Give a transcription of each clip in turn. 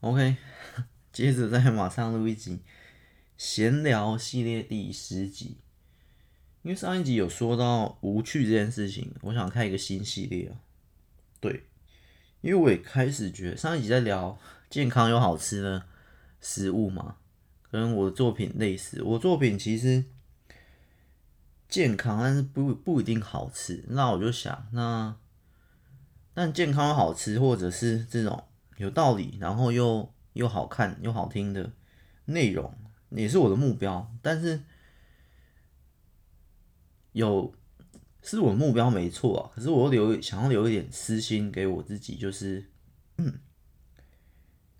OK，接着再马上录一集闲聊系列第十集。因为上一集有说到无趣这件事情，我想开一个新系列啊。对，因为我也开始觉得上一集在聊健康又好吃的食物嘛，跟我的作品类似。我作品其实健康，但是不不一定好吃。那我就想，那但健康好吃，或者是这种。有道理，然后又又好看又好听的内容，也是我的目标。但是有是我目标没错啊，可是我又留想要留一点私心给我自己，就是嗯，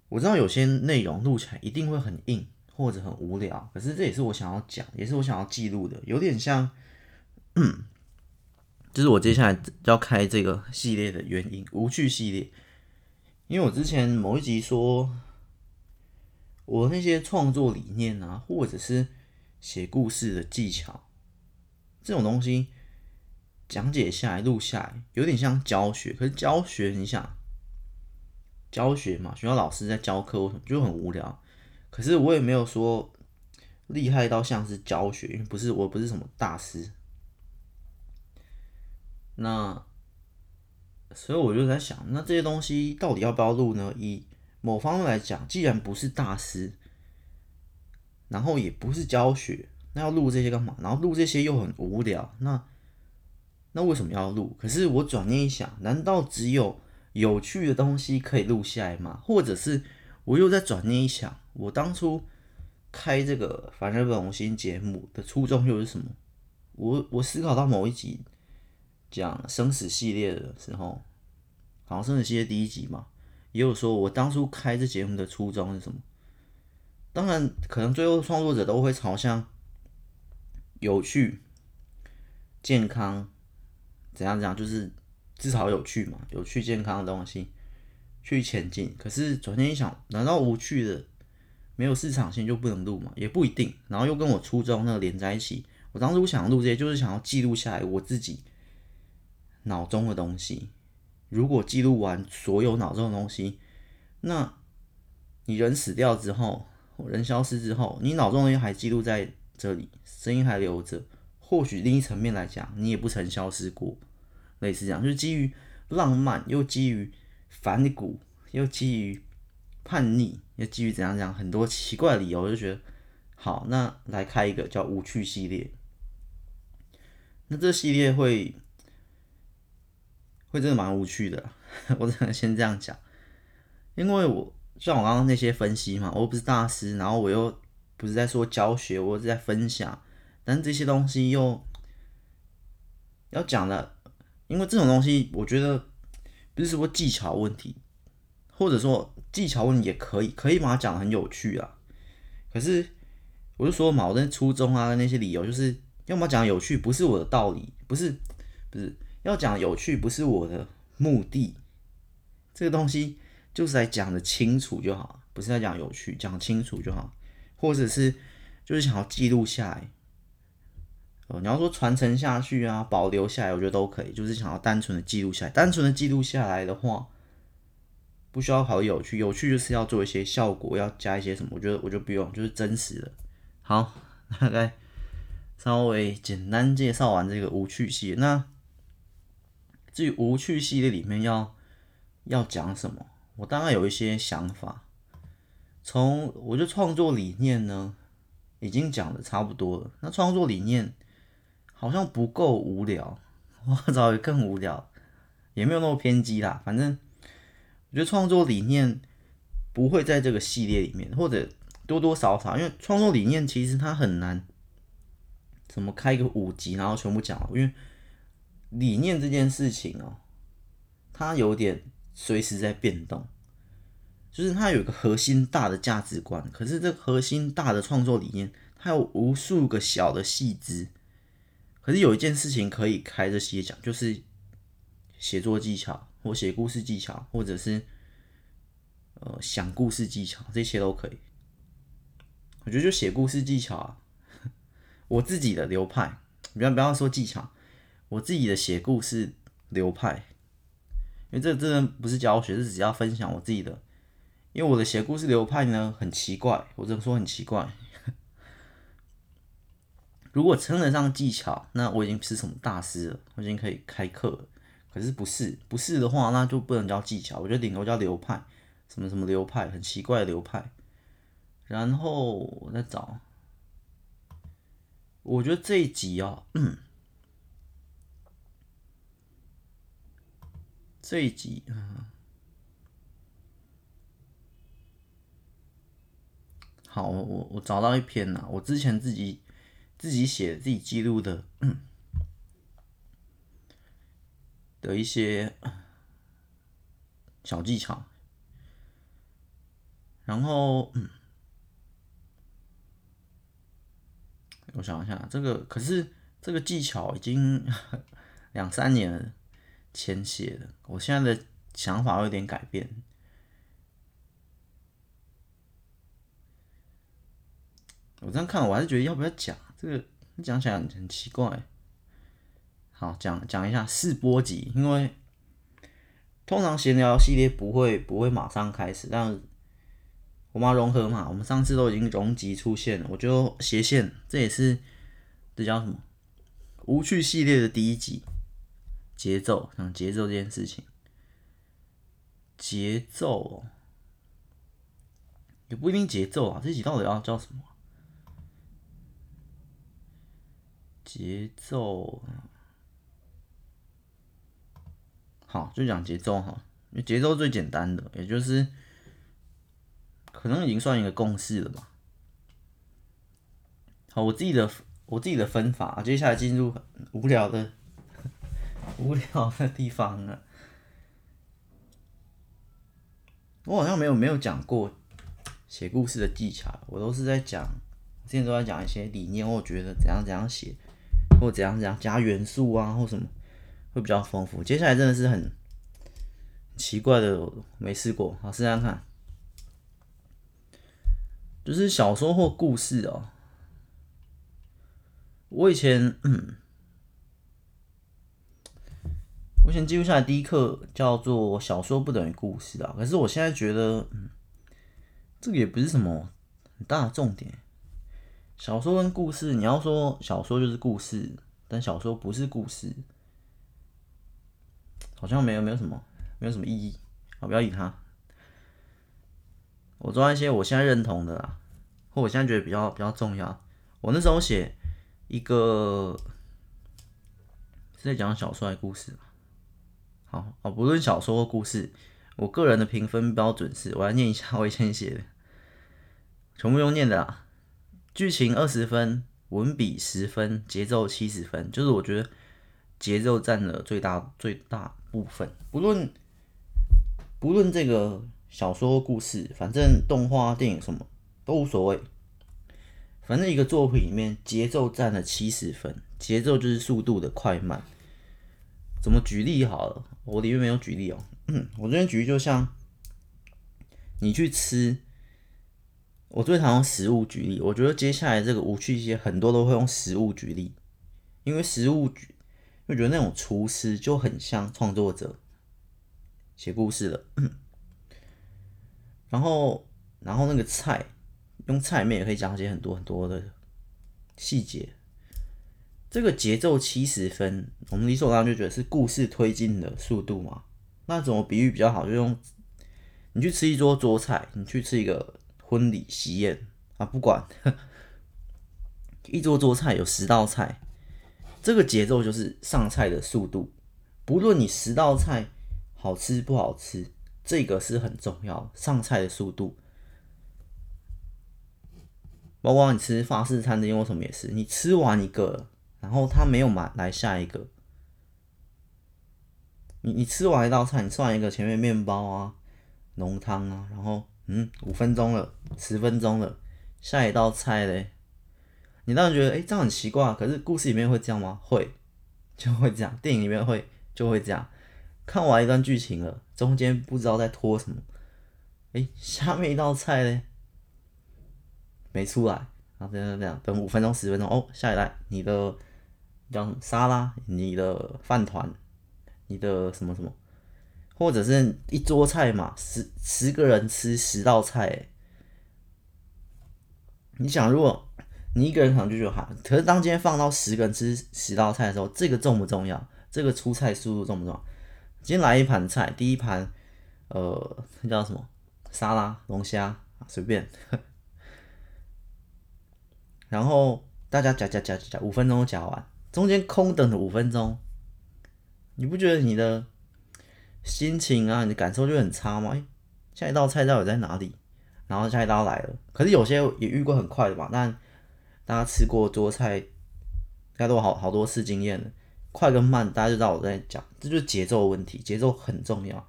我知道有些内容录起来一定会很硬或者很无聊，可是这也是我想要讲，也是我想要记录的，有点像，嗯，就是我接下来要开这个系列的原因，无趣系列。因为我之前某一集说，我那些创作理念啊，或者是写故事的技巧，这种东西讲解下来、录下来，有点像教学。可是教学，你想，教学嘛，学校老师在教课，我就很无聊。可是我也没有说厉害到像是教学，因为不是，我不是什么大师。那。所以我就在想，那这些东西到底要不要录呢？以某方面来讲，既然不是大师，然后也不是教学，那要录这些干嘛？然后录这些又很无聊，那那为什么要录？可是我转念一想，难道只有有趣的东西可以录下来吗？或者是我又在转念一想，我当初开这个凡人本我心节目的初衷又是什么？我我思考到某一集。讲生死系列的时候，好像生死系列第一集嘛，也有说我当初开这节目的初衷是什么？当然，可能最后创作者都会朝向有趣、健康，怎样怎样，就是至少有趣嘛，有趣健康的东西去前进。可是转念一想，难道无趣的、没有市场性就不能录吗？也不一定。然后又跟我初衷那个连在一起，我当初想录这些，就是想要记录下来我自己。脑中的东西，如果记录完所有脑中的东西，那你人死掉之后，人消失之后，你脑中的东西还记录在这里，声音还留着。或许另一层面来讲，你也不曾消失过。类似这样，就是基于浪漫，又基于反骨，又基于叛逆，又基于怎样讲，很多奇怪的理由，就觉得好，那来开一个叫无趣系列。那这系列会。会真的蛮无趣的，我只能先这样讲，因为我像我刚刚那些分析嘛，我又不是大师，然后我又不是在说教学，我是在分享，但这些东西又要讲的，因为这种东西我觉得不是说技巧问题，或者说技巧问题也可以，可以把它讲得很有趣啊，可是我就说嘛，我的初衷啊，那些理由就是要么讲有趣，不是我的道理，不是，不是。要讲有趣不是我的目的，这个东西就是来讲的清楚就好，不是在讲有趣，讲清楚就好，或者是就是想要记录下来。哦，你要说传承下去啊，保留下来，我觉得都可以。就是想要单纯的记录下来，单纯的记录下来的话，不需要考虑有趣，有趣就是要做一些效果，要加一些什么，我觉得我就不用，就是真实的。好，大概稍微简单介绍完这个无趣系，那。至于无趣系列里面要要讲什么，我大概有一些想法。从我觉得创作理念呢，已经讲的差不多了。那创作理念好像不够无聊，我找一个更无聊，也没有那么偏激啦。反正我觉得创作理念不会在这个系列里面，或者多多少少，因为创作理念其实它很难，怎么开个五集然后全部讲，因为。理念这件事情哦，它有点随时在变动，就是它有一个核心大的价值观，可是这核心大的创作理念，它有无数个小的细枝。可是有一件事情可以开这些讲，就是写作技巧，或写故事技巧，或者是呃想故事技巧，这些都可以。我觉得就写故事技巧啊，我自己的流派，不要不要说技巧。我自己的写故事流派，因为这真的不是教学，是只要分享我自己的因为我的写故事流派呢很奇怪，我只能说很奇怪。如果称得上技巧，那我已经不是什么大师了，我已经可以开课了。可是不是，不是的话，那就不能叫技巧，我觉得顶多叫流派，什么什么流派，很奇怪的流派。然后我再找，我觉得这一集啊，这一集，嗯，好，我我找到一篇呐，我之前自己。自己写、自己记录的 的一些小技巧，然后，我想一下，这个可是这个技巧已经 两三年了前写的，我现在的想法有点改变。我这样看，我还是觉得要不要讲。这个讲起来很奇怪。好，讲讲一下试播集，因为通常闲聊系列不会不会马上开始，但我们要融合嘛，我们上次都已经融集出现了，我就斜线，这也是这叫什么？无趣系列的第一集，节奏，讲节奏这件事情，节奏也不一定节奏啊，这集到底要叫什么？节奏，好，就讲节奏哈，因为节奏最简单的，也就是可能已经算一个共识了吧。好，我自己的我自己的分法，接下来进入无聊的无聊的地方了。我好像没有没有讲过写故事的技巧，我都是在讲，之前都在讲一些理念，我觉得怎样怎样写。或怎样怎样加元素啊，或什么会比较丰富。接下来真的是很奇怪的，没试过，好试试看。就是小说或故事哦。我以前，嗯，我以前记录下来第一课叫做“小说不等于故事”啊。可是我现在觉得，嗯，这个也不是什么很大的重点。小说跟故事，你要说小说就是故事，但小说不是故事，好像没有没有什么没有什么意义。好，不要理他。我抓一些我现在认同的啦，或我现在觉得比较比较重要。我那时候写一个是在讲小说还是故事？好，哦，不论小说或故事，我个人的评分标准是，我来念一下我以前写的，全部用念的啦。剧情二十分，文笔十分，节奏七十分，就是我觉得节奏占了最大最大部分。不论不论这个小说故事，反正动画电影什么都无所谓。反正一个作品里面节奏占了七十分，节奏就是速度的快慢。怎么举例好了？我里面没有举例哦。我这边举例就像你去吃。我最常用食物举例，我觉得接下来这个无趣些很多都会用食物举例，因为食物举，我觉得那种厨师就很像创作者写故事的，然后然后那个菜用菜里面也可以讲解很多很多的细节，这个节奏七十分，我们理所当然就觉得是故事推进的速度嘛，那怎么比喻比较好？就用你去吃一桌桌菜，你去吃一个。婚礼喜宴啊，不管 一桌桌菜有十道菜，这个节奏就是上菜的速度。不论你十道菜好吃不好吃，这个是很重要，上菜的速度。包括你吃法式餐厅或什么也是，你吃完一个，然后他没有买来下一个。你你吃完一道菜，你吃完一个前面面包啊、浓汤啊，然后。嗯，五分钟了，十分钟了，下一道菜嘞？你当然觉得，哎、这样很奇怪。可是故事里面会这样吗？会，就会这样。电影里面会，就会这样。看完一段剧情了，中间不知道在拖什么。哎、下面一道菜嘞，没出来。然后这样这样，等五分钟、十分钟，哦，下一来，你的叫什么沙拉，你的饭团，你的什么什么，或者是一桌菜嘛，十十个人吃十道菜，你想，如果你一个人可能就觉得哈，可是当今天放到十个人吃十道菜的时候，这个重不重要？这个出菜速度重不重要？今天来一盘菜，第一盘，呃，那叫什么？沙拉龙虾，随便。然后大家夹夹夹夹夹，五分钟夹完，中间空等了五分钟，你不觉得你的心情啊，你的感受就很差吗？哎，下一道菜到底在哪里？然后下一道来了，可是有些也遇过很快的吧？但大家吃过桌菜，应该都好好多次经验了。快跟慢，大家就知道我在讲，这就是节奏问题，节奏很重要。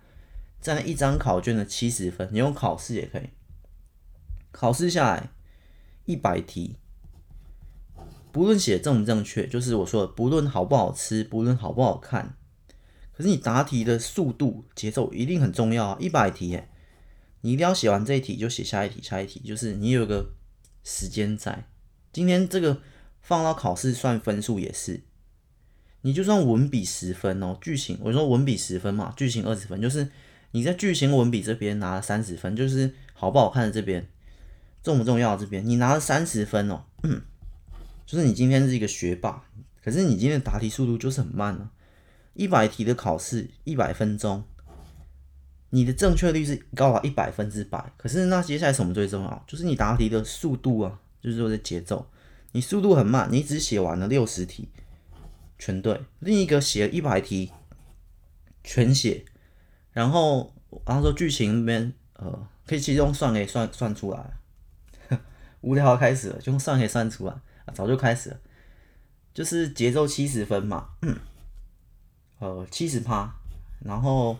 占一张考卷的七十分，你用考试也可以。考试下来一百题，不论写正不正确，就是我说的，不论好不好吃，不论好不好看，可是你答题的速度、节奏一定很重要啊！一百题，你一定要写完这一题就写下一题，下一题就是你有个时间在。今天这个放到考试算分数也是，你就算文笔十分哦，剧情我说文笔十分嘛，剧情二十分，就是你在剧情文笔这边拿了三十分，就是好不好看的这边重不重要这边你拿了三十分哦，就是你今天是一个学霸，可是你今天的答题速度就是很慢啊，一百题的考试一百分钟，你的正确率是高达一百分之百，可是那接下来什么最重要？就是你答题的速度啊。就是说的节奏，你速度很慢，你只写完了六十题，全对。另一个写了一百题，全写。然后，然后说剧情那边，呃，可以其中算可以算算出来。无聊开始了，就用算可以算出来啊，早就开始了。就是节奏七十分嘛，呃，七十趴，然后，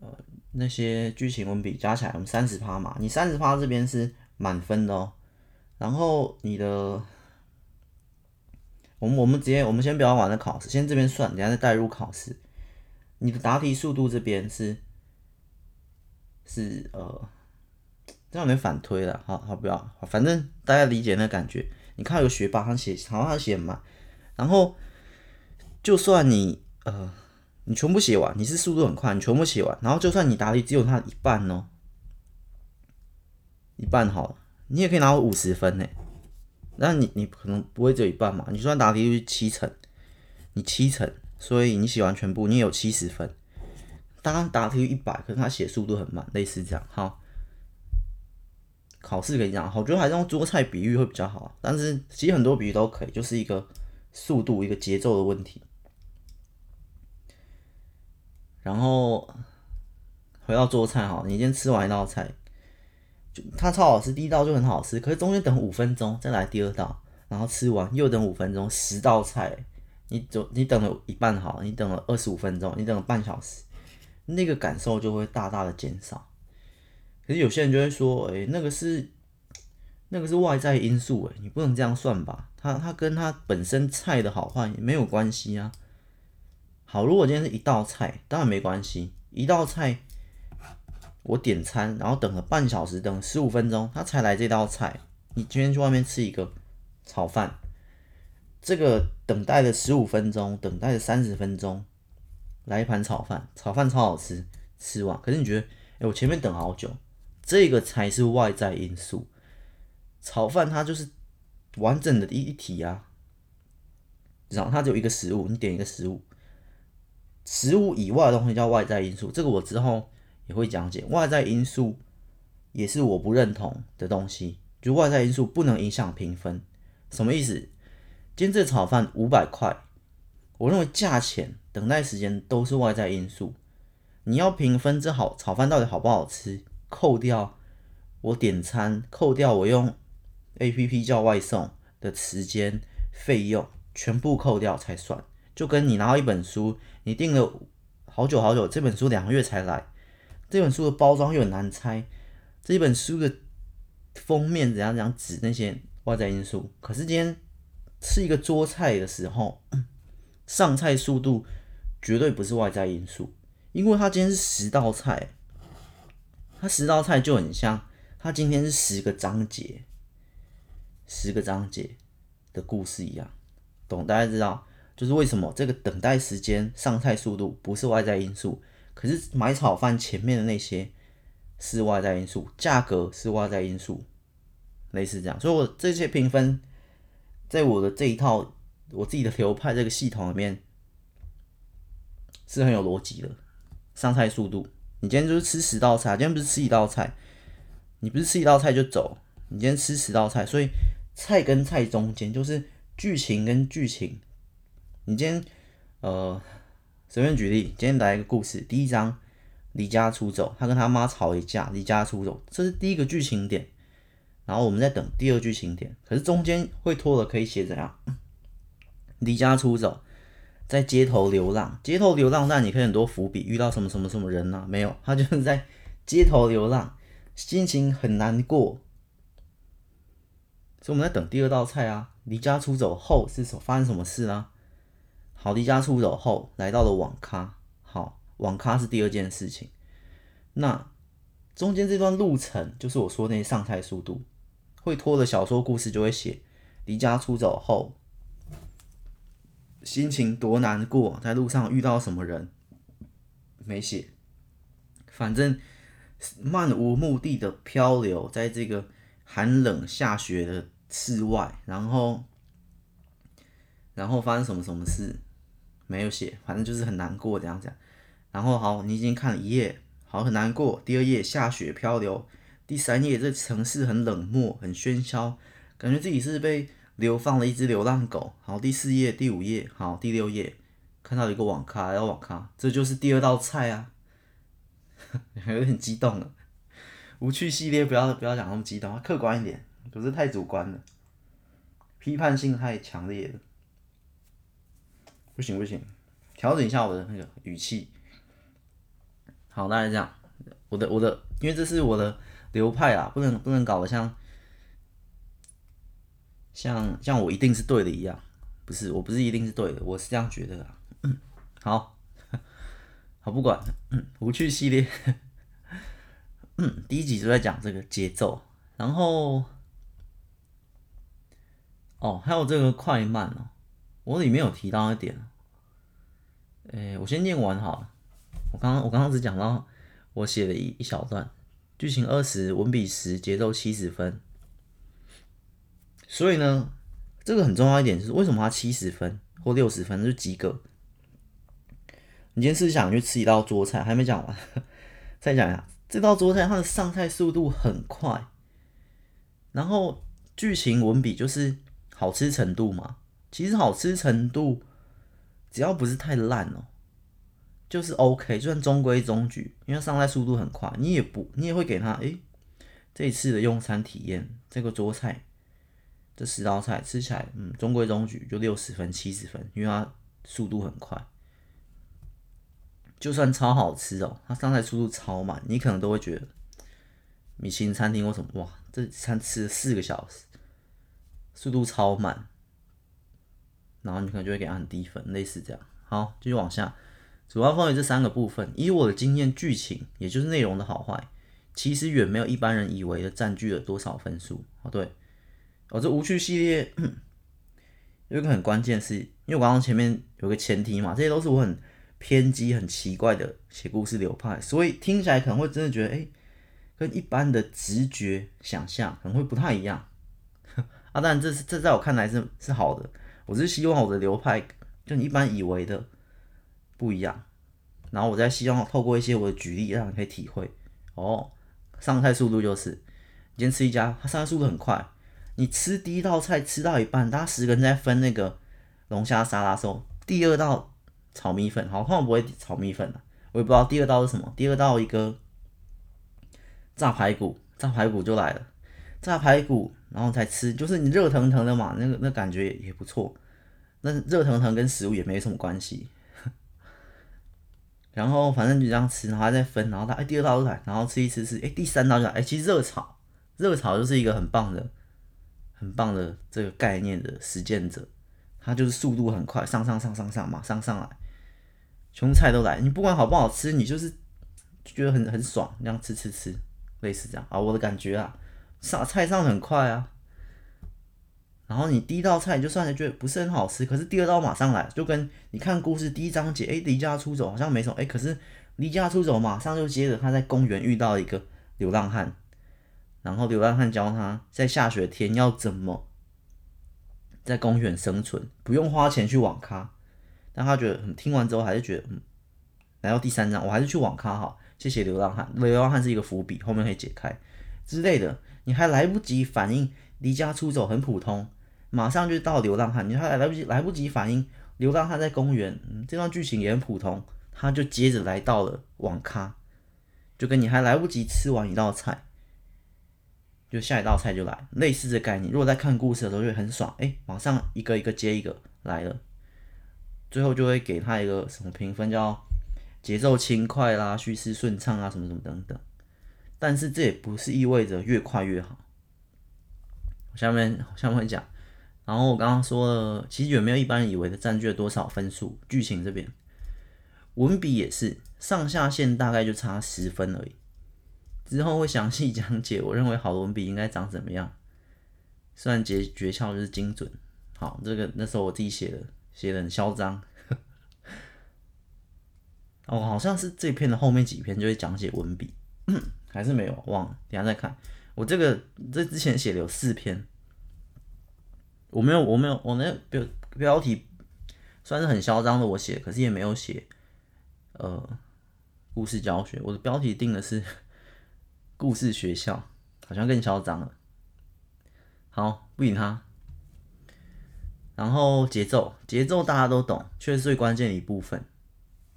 呃，那些剧情文笔加起来我们三十趴嘛，你三十趴这边是满分的哦。然后你的，我们我们直接我们先不要玩那考试，先这边算，等下再带入考试。你的答题速度这边是是呃，这样有点反推了，好好不要，反正大家理解那感觉。你看有学霸他写，好像他写很慢，然后就算你呃你全部写完，你是速度很快，你全部写完，然后就算你答题只有他一半哦，一半好了。你也可以拿到五十分呢，那你你可能不会只有一半嘛？你算答题率七成，你七成，所以你写完全部，你也有七十分。当然答题率一百，可是他写速度很慢，类似这样。好，考试可以这样，我觉得还是用桌菜比喻会比较好。但是其实很多比喻都可以，就是一个速度、一个节奏的问题。然后回到桌菜哈，你今天吃完一道菜。就它超好吃，第一道就很好吃，可是中间等五分钟再来第二道，然后吃完又等五分钟，十道菜，你走你等了一半好，你等了二十五分钟，你等了半小时，那个感受就会大大的减少。可是有些人就会说，哎、那个是那个是外在因素，哎，你不能这样算吧？它它跟它本身菜的好坏也没有关系啊。好，如果今天是一道菜，当然没关系，一道菜。我点餐，然后等了半小时，等十五分钟，他才来这道菜。你今天去外面吃一个炒饭，这个等待了十五分钟，等待了三十分钟，来一盘炒饭，炒饭超好吃，吃完。可是你觉得，哎，我前面等好久，这个才是外在因素。炒饭它就是完整的一一体啊，然后它只有一个食物，你点一个食物，食物以外的东西叫外在因素。这个我之后。也会讲解外在因素，也是我不认同的东西。就外在因素不能影响评分，什么意思？今天这炒饭五百块，我认为价钱、等待时间都是外在因素。你要评分，这好炒饭到底好不好吃？扣掉我点餐，扣掉我用 APP 叫外送的时间费用，全部扣掉才算。就跟你拿到一本书，你订了好久好久，这本书两个月才来。这本书的包装又很难猜，这本书的封面怎样怎样指那些外在因素。可是今天吃一个桌菜的时候，上菜速度绝对不是外在因素，因为它今天是十道菜，它十道菜就很像它今天是十个章节，十个章节的故事一样，懂？大家知道就是为什么这个等待时间、上菜速度不是外在因素。可是买炒饭前面的那些是外在因素，价格是外在因素，类似这样。所以我这些评分，在我的这一套我自己的流派这个系统里面是很有逻辑的。上菜速度，你今天就是吃十道菜，今天不是吃一道菜，你不是吃一道菜就走，你今天吃十道菜，所以菜跟菜中间就是剧情跟剧情，你今天呃。随便举例，今天来一个故事。第一章离家出走，他跟他妈吵一架，离家出走，这是第一个剧情点。然后我们在等第二剧情点，可是中间会拖的，可以写怎样？离家出走，在街头流浪，街头流浪，那你可以很多伏笔，遇到什么什么什么人呢、啊？没有，他就是在街头流浪，心情很难过。所以我们在等第二道菜啊。离家出走后是什发生什么事呢？好，离家出走后来到了网咖。好，网咖是第二件事情。那中间这段路程，就是我说那些上菜速度会拖的小说故事，就会写离家出走后心情多难过，在路上遇到什么人没写。反正漫无目的的漂流在这个寒冷下雪的室外，然后然后发生什么什么事。没有写，反正就是很难过这样讲。然后好，你已经看了一页，好，很难过。第二页下雪漂流，第三页这城市很冷漠，很喧嚣，感觉自己是被流放了一只流浪狗。好，第四页、第五页，好，第六页看到一个网咖，要网咖，这就是第二道菜啊，有点激动了。无趣系列不要不要讲那么激动，客观一点，不是太主观了，批判性太强烈了。不行不行，调整一下我的那个语气。好，大概这样。我的我的，因为这是我的流派啊，不能不能搞得像像像我一定是对的一样。不是，我不是一定是对的，我是这样觉得啊。嗯，好，好不管。嗯，无趣系列。嗯，第一集就在讲这个节奏，然后哦，还有这个快慢哦。我里面有提到一点，诶、我先念完好了。我刚刚我刚刚只讲到我写了一一小段，剧情二十，文笔十，节奏七十分。所以呢，这个很重要一点是为什么他七十分或六十分就及格？你今天是想去吃一道桌菜，还没讲完，再讲一下这道桌菜，它的上菜速度很快，然后剧情文笔就是好吃程度嘛。其实好吃程度，只要不是太烂哦，就是 OK，就算中规中矩，因为上菜速度很快，你也不，你也会给他，诶，这一次的用餐体验，这个桌菜，这十道菜吃起来，嗯，中规中矩，就六十分、七十分，因为它速度很快，就算超好吃哦，它上菜速度超慢，你可能都会觉得，米其林餐厅为什么哇，这餐吃了四个小时，速度超慢。然后你可能就会给他很低分，类似这样。好，继续往下，主要分为这三个部分。以我的经验，剧情也就是内容的好坏，其实远没有一般人以为的占据了多少分数。哦，对，哦，这无趣系列有一个很关键是，因为我刚刚前面有个前提嘛，这些都是我很偏激、很奇怪的写故事流派，所以听起来可能会真的觉得，哎，跟一般的直觉想象可能会不太一样。啊，当然这是这在我看来是是好的。我是希望我的流派跟你一般以为的不一样，然后我再希望透过一些我的举例，让你可以体会哦。上菜速度就是，你今天吃一家，它上菜速度很快。你吃第一道菜吃到一半，大家十个人在分那个龙虾沙拉的时候，第二道炒米粉，好，通常不会炒米粉的，我也不知道第二道是什么。第二道一个炸排骨，炸排骨就来了，炸排骨。然后才吃，就是你热腾腾的嘛，那个那感觉也不错。那热腾腾跟食物也没什么关系。然后反正就这样吃，然后还在分，然后他哎第二道来，然后吃一吃吃，哎第三道就来，哎其实热炒，热炒就是一个很棒的、很棒的这个概念的实践者，他就是速度很快，上上上上上马上上来，全菜都来，你不管好不好吃，你就是觉得很很爽，那样吃吃吃，类似这样啊，我的感觉啊。上菜上很快啊，然后你第一道菜你就算是觉得不是很好吃，可是第二道马上来，就跟你看故事第一章节，哎，离家出走好像没什么，哎，可是离家出走，马上就接着他在公园遇到一个流浪汉，然后流浪汉教他在下雪天要怎么在公园生存，不用花钱去网咖。但他觉得，嗯，听完之后还是觉得，嗯，来到第三章，我还是去网咖好。谢谢流浪汉，流浪汉是一个伏笔，后面可以解开之类的。你还来不及反应，离家出走很普通，马上就到流浪汉，你还来不及来不及反应，流浪汉在公园，这段剧情也很普通。他就接着来到了网咖，就跟你还来不及吃完一道菜，就下一道菜就来，类似的概念。如果在看故事的时候就会很爽，哎，马上一个一个接一个来了，最后就会给他一个什么评分，叫节奏轻快啦、叙事顺畅啊，什么什么等等。但是这也不是意味着越快越好。下面下面讲，然后我刚刚说了，其实远没有一般人以为的占据了多少分数，剧情这边。文笔也是上下限大概就差十分而已，之后会详细讲解。我认为好的文笔应该长怎么样？虽然诀诀窍就是精准。好，这个那时候我自己写的，写的很嚣张。哦，好像是这篇的后面几篇就会讲解文笔，还是没有忘了，等下再看。我这个这之前写的有四篇，我没有我没有我那标标题算是很嚣张的我写，可是也没有写。呃，故事教学，我的标题定的是故事学校，好像更嚣张了。好，不理他。然后节奏，节奏大家都懂，却是最关键的一部分。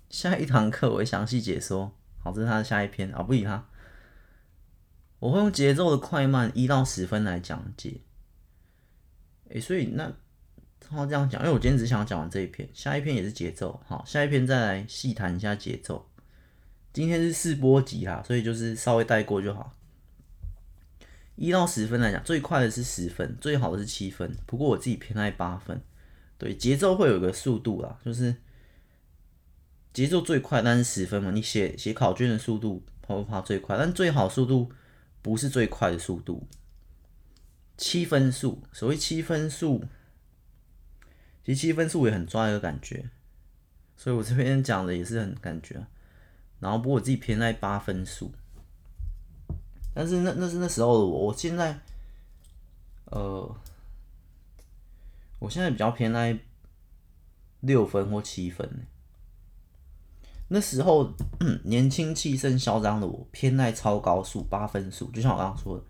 下一堂课我会详细解说。好，这是他的下一篇啊，不理他。我会用节奏的快慢一到十分来讲解。诶、所以那。他这样讲，因为我今天只想讲完这一篇，下一篇也是节奏，好，下一篇再来细谈一下节奏。今天是试播集哈，所以就是稍微带过就好。一到十分来讲，最快的是十分，最好的是七分，不过我自己偏爱八分。对，节奏会有个速度啦，就是节奏最快，但是十分嘛，你写写考卷的速度跑不跑最快？但最好速度不是最快的速度，七分数，所谓七分数。其实七分数也很抓一个感觉，所以我这边讲的也是很感觉。然后不过我自己偏爱八分数，但是那那是那时候的我，我现在，呃，我现在比较偏爱六分或七分。那时候 年轻气盛嚣张的我偏爱超高数八分数，就像我刚刚说的，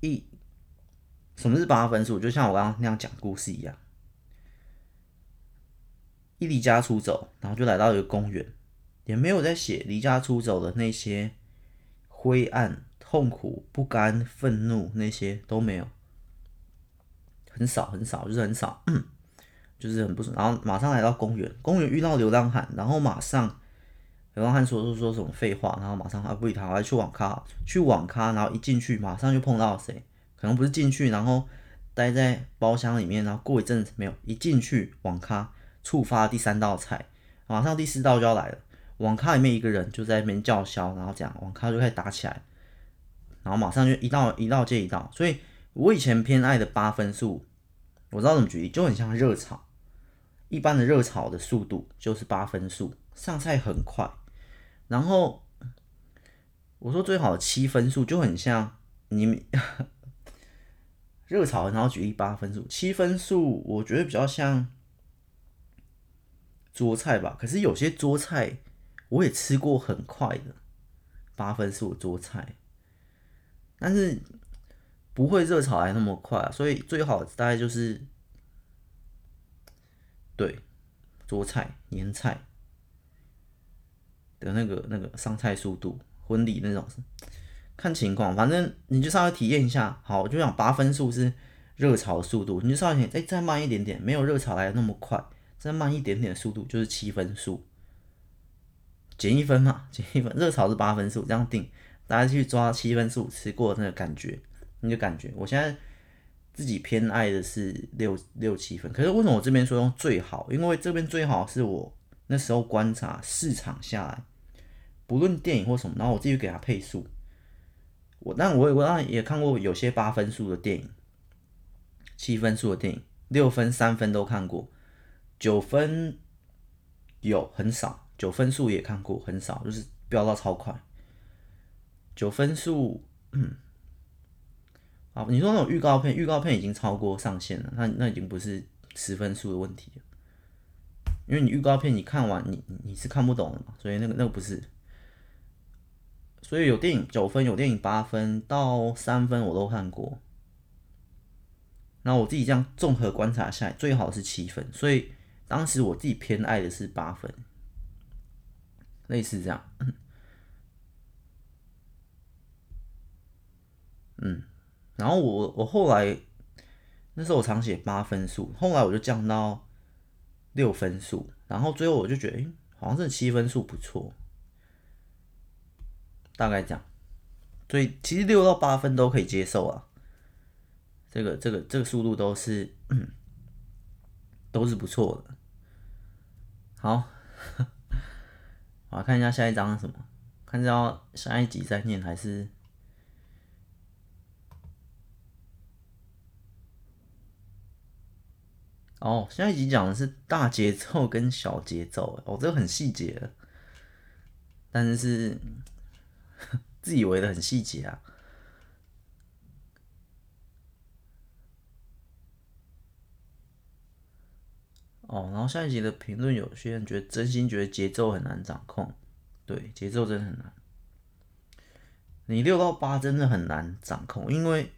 一什么是八分数？就像我刚刚那样讲故事一样。一离家出走，然后就来到一个公园，也没有在写离家出走的那些灰暗、痛苦、不甘、愤怒，那些都没有，很少很少，就是很少，就是很不爽。然后马上来到公园，公园遇到流浪汉，然后马上流浪汉说说说什么废话，然后马上他不理他，我还去网咖，去网咖，然后一进去马上就碰到谁？可能不是进去，然后待在包厢里面，然后过一阵子没有，一进去网咖。触发第三道菜，马上第四道就要来了。网咖里面一个人就在那边叫嚣，然后这样网咖就开始打起来，然后马上就一道一道接一道。所以我以前偏爱的八分数，我知道怎么举例，就很像热炒，一般的热炒的速度就是八分数，上菜很快。然后我说最好的七分数就很像你们 热炒，然后举例八分数，七分数我觉得比较像。桌菜吧，可是有些桌菜我也吃过很快的八分数桌菜，但是不会热炒来那么快，所以最好大概就是对桌菜年菜的那个那个上菜速度，婚礼那种看情况，反正你就稍微体验一下。好，我就想八分数是热炒速度，你就稍微再再慢一点点，没有热炒来的那么快。再慢一点点的速度就是七分速，减一分嘛，减一分。热炒是八分数，这样定，大家去抓七分数吃过那个感觉，你就感觉。我现在自己偏爱的是六六七分，可是为什么我这边说用最好？因为这边最好是我那时候观察市场下来，不论电影或什么，然后我自己给他配数。我但我我当然也看过有些八分数的电影，七分数的电影，六分三分都看过。九分有很少，九分速也看过，很少，就是飙到超快。九分速，嗯，啊，你说那种预告片，预告片已经超过上限了，那那已经不是十分速的问题了，因为你预告片你看完，你你是看不懂的嘛，所以那个那个不是。所以有电影九分，有电影八分到三分，我都看过。那我自己这样综合观察下来，最好是七分。所以当时我自己偏爱的是八分，类似这样。嗯，然后我我后来那时候我常写八分数，后来我就降到六分数，然后最后我就觉得，哎，好像这七分数不错，大概这样。所以其实六到八分都可以接受啊，这个这个这个速度都是都是不错的。好，我看一下下一章是什么，看是要下一集再念还是？哦，下一集讲的是大节奏跟小节奏，哦，这个很细节，但是是 自以为的很细节啊。哦，然后下一集的评论，有些人觉得真心觉得节奏很难掌控，对，节奏真的很难。你六到八真的很难掌控，因为。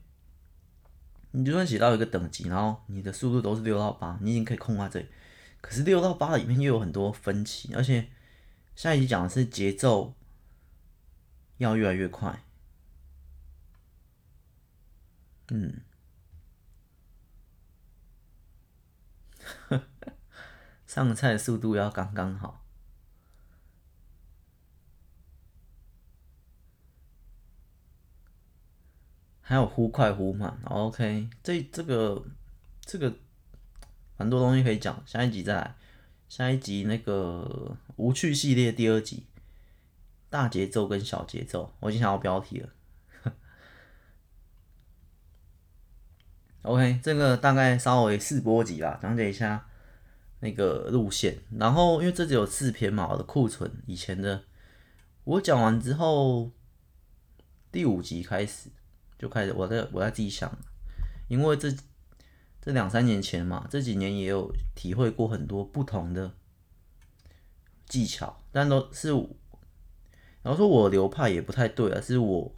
你就算写到一个等级，然后你的速度都是六到八，你已经可以控在这里。可是六到八里面又有很多分歧，而且下一集讲的是节奏要越来越快。嗯，上菜速度要刚刚好。还有忽快忽慢，OK，这这个这个蛮多东西可以讲，下一集再来。下一集那个无趣系列第二集，大节奏跟小节奏，我已经想好标题了。OK，这个大概稍微试播集啦，讲解一下那个路线。然后因为这只有四篇嘛，我的库存以前的，我讲完之后，第五集开始。就开始，我在我在自己想，因为这这两三年前嘛，这几年也有体会过很多不同的技巧，但都是，然后说我流派也不太对啊，是我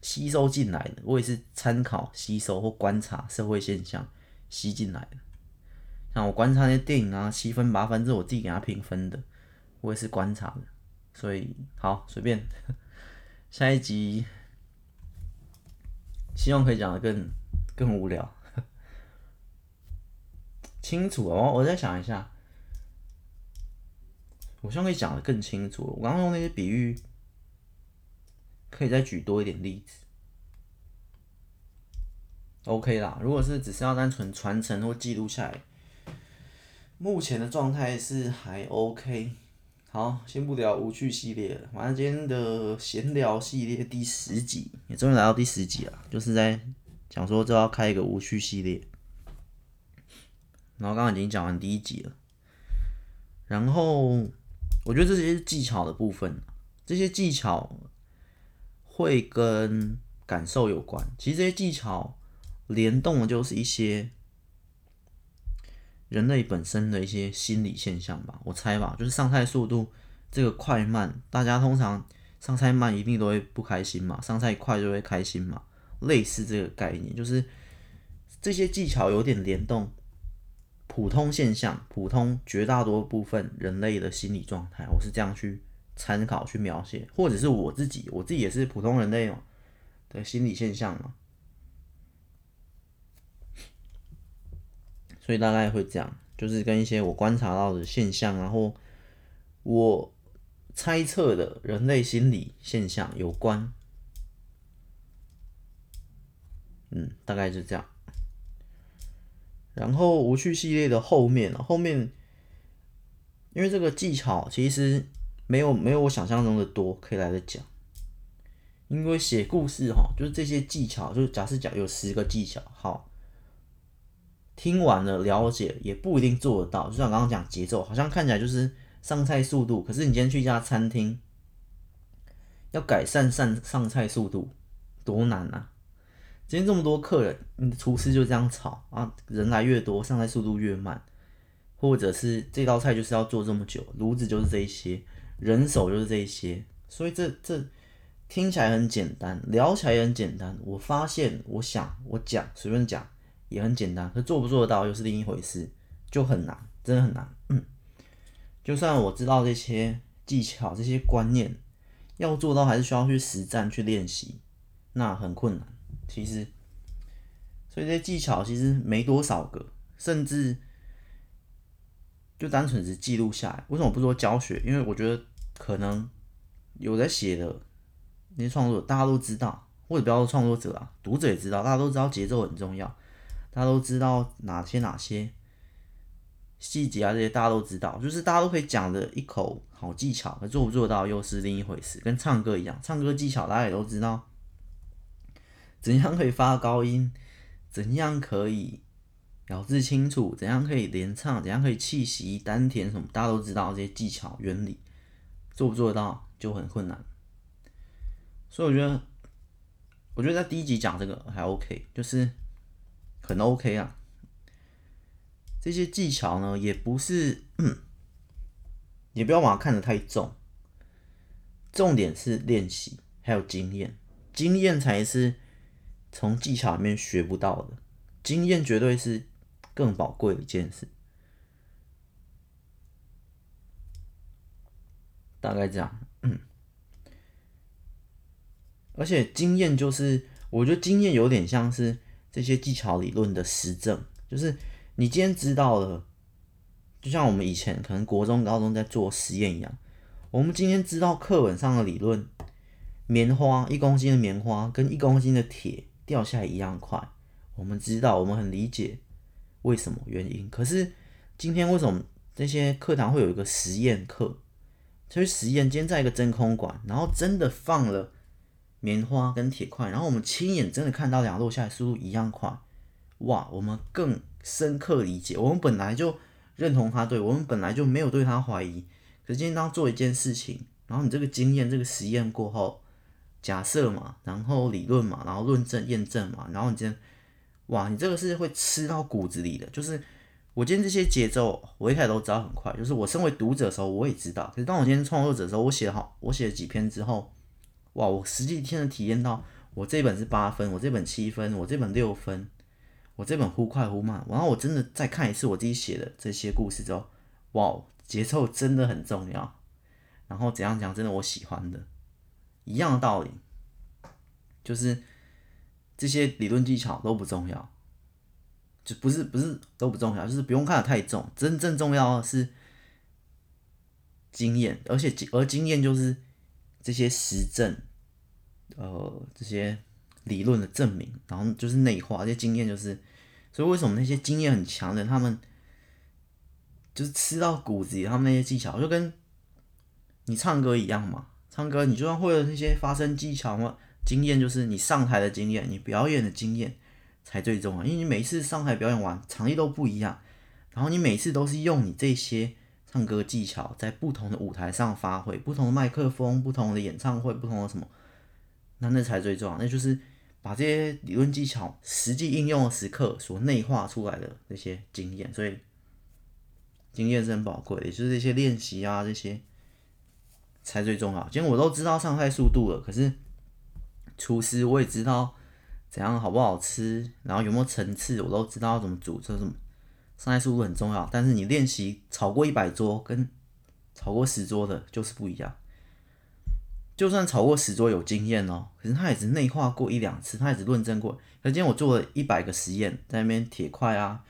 吸收进来的，我也是参考、吸收或观察社会现象吸进来的。像我观察那些电影啊，七分八分这是我自己给他评分的，我也是观察的，所以好随便，下一集。希望可以讲得更更无聊，清楚哦。我再想一下，我希望可以讲得更清楚。我刚刚用那些比喻，可以再举多一点例子。OK 啦，如果是只是要单纯传承或记录下来，目前的状态是还 OK。好，先不聊无趣系列了。反正今天的闲聊系列第十集也终于来到第十集了，就是在讲说就要开一个无趣系列。然后刚刚已经讲完第一集了，然后我觉得这些技巧的部分，这些技巧会跟感受有关。其实这些技巧联动的就是一些。人类本身的一些心理现象吧，我猜吧，就是上菜速度这个快慢，大家通常上菜慢一定都会不开心嘛，上菜快就会开心嘛，类似这个概念，就是这些技巧有点联动，普通现象，普通绝大多部分人类的心理状态，我是这样去参考去描写，或者是我自己，我自己也是普通人类嘛的心理现象嘛。所以大概会这样，就是跟一些我观察到的现象，然后我猜测的人类心理现象有关。嗯，大概是这样。然后无趣系列的后面，后面因为这个技巧其实没有没有我想象中的多，可以来得讲。因为写故事哈，就是这些技巧，就是假设讲有十个技巧，好。听完了，了解也不一定做得到。就像刚刚讲节奏，好像看起来就是上菜速度，可是你今天去一家餐厅，要改善上上菜速度，多难啊！今天这么多客人，你的厨师就这样炒啊，人来越多，上菜速度越慢，或者是这道菜就是要做这么久，炉子就是这一些，人手就是这一些，所以这这听起来很简单，聊起来也很简单。我发现，我想，我讲，随便讲也很简单，可做不做得到又是另一回事，就很难，真的很难。嗯，就算我知道这些技巧、这些观念，要做到还是需要去实战去练习，那很困难。其实，所以这些技巧其实没多少个，甚至就单纯是记录下来。为什么不说教学？因为我觉得可能有在写的那些创作者，大家都知道，或者不要说创作者啊，读者也知道，大家都知道节奏很重要，大家都知道哪些哪些细节啊，这些大家都知道，就是大家都可以讲的一口好技巧，做不做到又是另一回事。跟唱歌一样，唱歌技巧大家也都知道。怎样可以发高音？怎样可以咬字清楚？怎样可以连唱？怎样可以气息丹田什么？大家都知道这些技巧原理，做不做到就很困难。所以我觉得，我觉得在第一集讲这个还 OK，就是很 OK 啊。这些技巧呢，也不是，也不要把它看得太重。重点是练习，还有经验，经验才是。从技巧里面学不到的经验，绝对是更宝贵的一件事。大概这样，而且经验就是，我觉得经验有点像是这些技巧理论的实证，就是你今天知道了，就像我们以前可能国中、高中在做实验一样，我们今天知道课本上的理论，棉花一公斤的棉花跟一公斤的铁。掉下来一样快，我们知道，我们很理解为什么原因。可是今天为什么这些课堂会有一个实验课？就是实验，今天在一个真空管，然后真的放了棉花跟铁块，然后我们亲眼真的看到两落下来速度一样快，哇！我们更深刻理解，我们本来就认同他对，我们本来就没有对他怀疑。可是今天当做一件事情，然后你这个经验，这个实验过后。假设嘛，然后理论嘛，然后论证验证嘛，然后你今天，哇，你这个是会吃到骨子里的。就是我今天这些节奏，我一开始都知道很快。就是我身为读者的时候，我也知道。可是当我今天创作者的时候，我写好，我写了几篇之后，哇，我实际天的体验到，我这本是八分，我这本七分，我这本六分，我这本忽快忽慢。然后我真的再看一次我自己写的这些故事之后，哇，节奏真的很重要。然后怎样讲，真的我喜欢的。一样的道理，就是这些理论技巧都不重要，就不是不是都不重要，就是不用看得太重。真正重要的是经验，而且而经验就是这些实证，呃，这些理论的证明，然后就是内化这些经验，就是所以为什么那些经验很强的他们就是吃到骨子里，他们那些技巧就跟你唱歌一样嘛。唱歌，你就算会了那些发声技巧嘛，经验就是你上台的经验，你表演的经验才最重要。因为你每次上台表演完，场地都不一样，然后你每次都是用你这些唱歌技巧在不同的舞台上发挥，不同的麦克风，不同的演唱会，不同的什么，那那才最重要。那就是把这些理论技巧实际应用的时刻所内化出来的这些经验，所以经验是很宝贵的，也就是这些练习啊这些。才最重要。今天我都知道上菜速度了，可是厨师我也知道怎样好不好吃，然后有没有层次，我都知道怎么煮。这什么上菜速度很重要，但是你练习炒过一百桌跟炒过十桌的就是不一样。就算炒过十桌有经验哦，可是他也只内化过一两次，他也只论证过。可是今天我做了一百个实验，在那边铁块啊、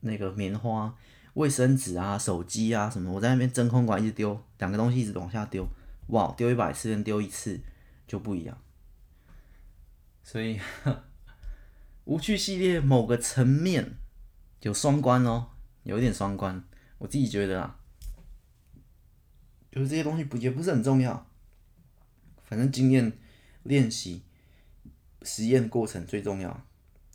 那个棉花、卫生纸啊、手机啊什么，我在那边真空管一直丢，两个东西一直往下丢。哇，丢一百次跟丢一次就不一样，所以 无趣系列某个层面有双关哦，有一点双关，我自己觉得啊，就是这些东西不也不是很重要，反正经验、练习、实验过程最重要，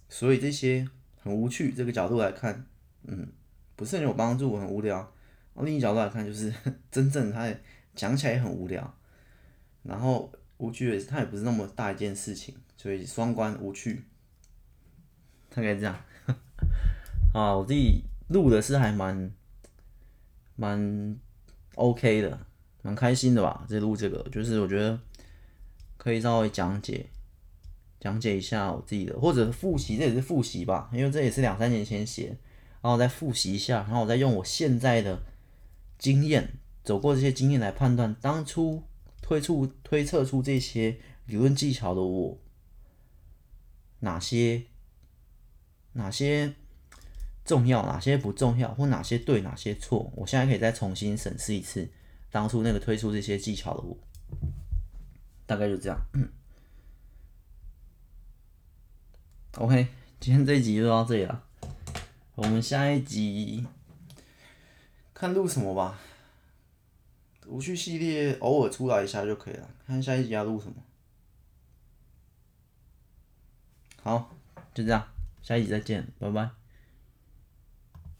所以这些很无趣这个角度来看，嗯，不是很有帮助，很无聊，另一角度来看，就是 真正他讲起来也很无聊，然后无趣的，他也不是那么大一件事情，所以双关无趣，大概这样。啊，我自己录的是还蛮蛮 OK 的，蛮开心的吧？在录这个，就是我觉得可以稍微讲解讲解一下我自己的，或者复习，这也是复习吧，因为这也是两三年前写，然后再复习一下，然后我再用我现在的。经验走过这些经验来判断，当初推出推测出这些理论技巧的我，哪些哪些重要，哪些不重要，或哪些对，哪些错，我现在可以再重新审视一次当初那个推出这些技巧的我，大概就这样。OK，今天这一集就到这里了，我们下一集。看录什么吧，无趣系列偶尔出来一下就可以了。看下一集要录什么。好，就这样，下一集再见，拜拜。